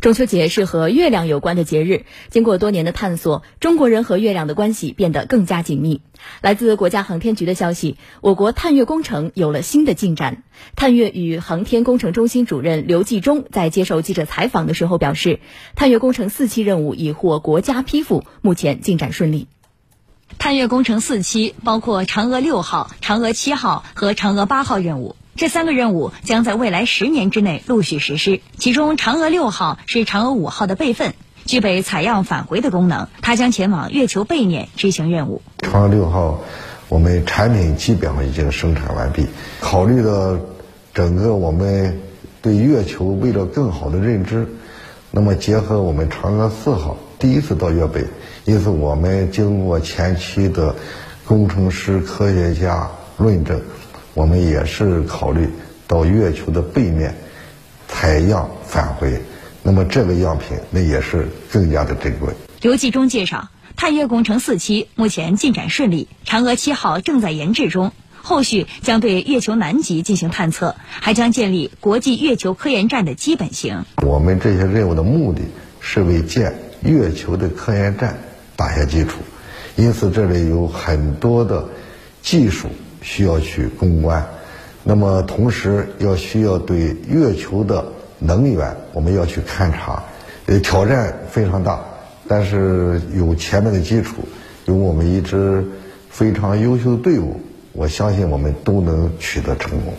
中秋节是和月亮有关的节日。经过多年的探索，中国人和月亮的关系变得更加紧密。来自国家航天局的消息，我国探月工程有了新的进展。探月与航天工程中心主任刘继忠在接受记者采访的时候表示，探月工程四期任务已获国家批复，目前进展顺利。探月工程四期包括嫦娥六号、嫦娥七号和嫦娥八号任务。这三个任务将在未来十年之内陆续实施。其中，嫦娥六号是嫦娥五号的备份，具备采样返回的功能，它将前往月球背面执行任务。嫦娥六号，我们产品基本上已经生产完毕。考虑到整个我们对月球为了更好的认知，那么结合我们嫦娥四号第一次到月背，因此我们经过前期的工程师、科学家论证。我们也是考虑到月球的背面采样返回，那么这个样品那也是更加的珍贵。刘继忠介绍，探月工程四期目前进展顺利，嫦娥七号正在研制中，后续将对月球南极进行探测，还将建立国际月球科研站的基本型。我们这些任务的目的是为建月球的科研站打下基础，因此这里有很多的技术。需要去攻关，那么同时要需要对月球的能源，我们要去勘察，呃，挑战非常大，但是有前面的基础，有我们一支非常优秀的队伍，我相信我们都能取得成功。